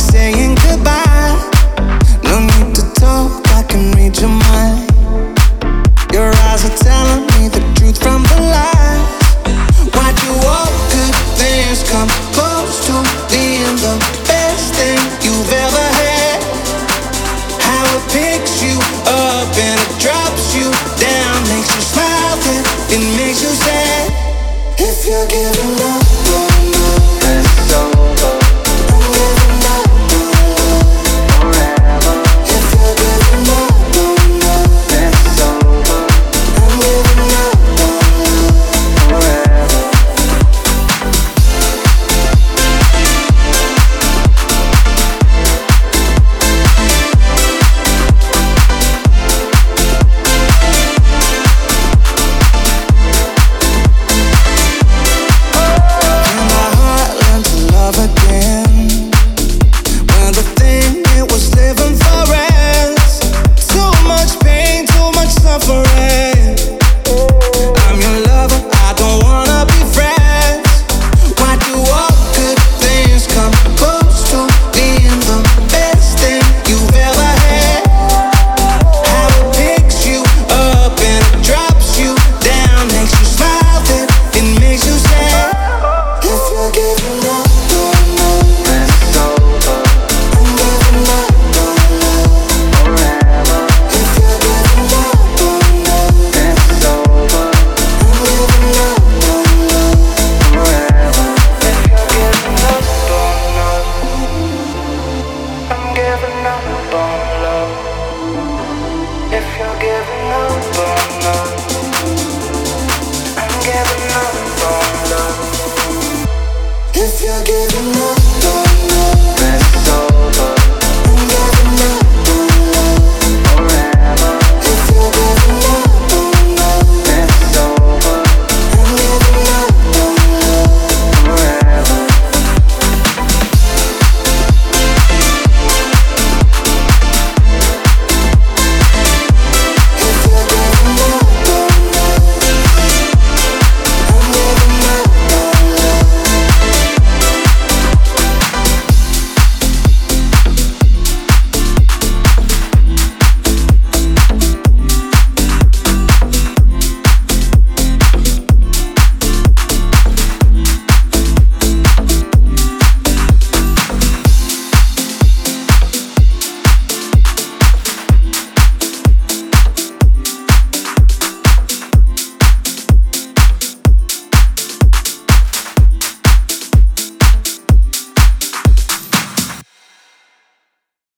saying goodbye. No need to talk, I can read your mind. Your eyes are telling me the truth from the lies. Why do all good things come close to being the best thing you've ever had? How it picks you up and it drops you down, makes you smile, then it makes you sad. If you're giving love. If you're giving up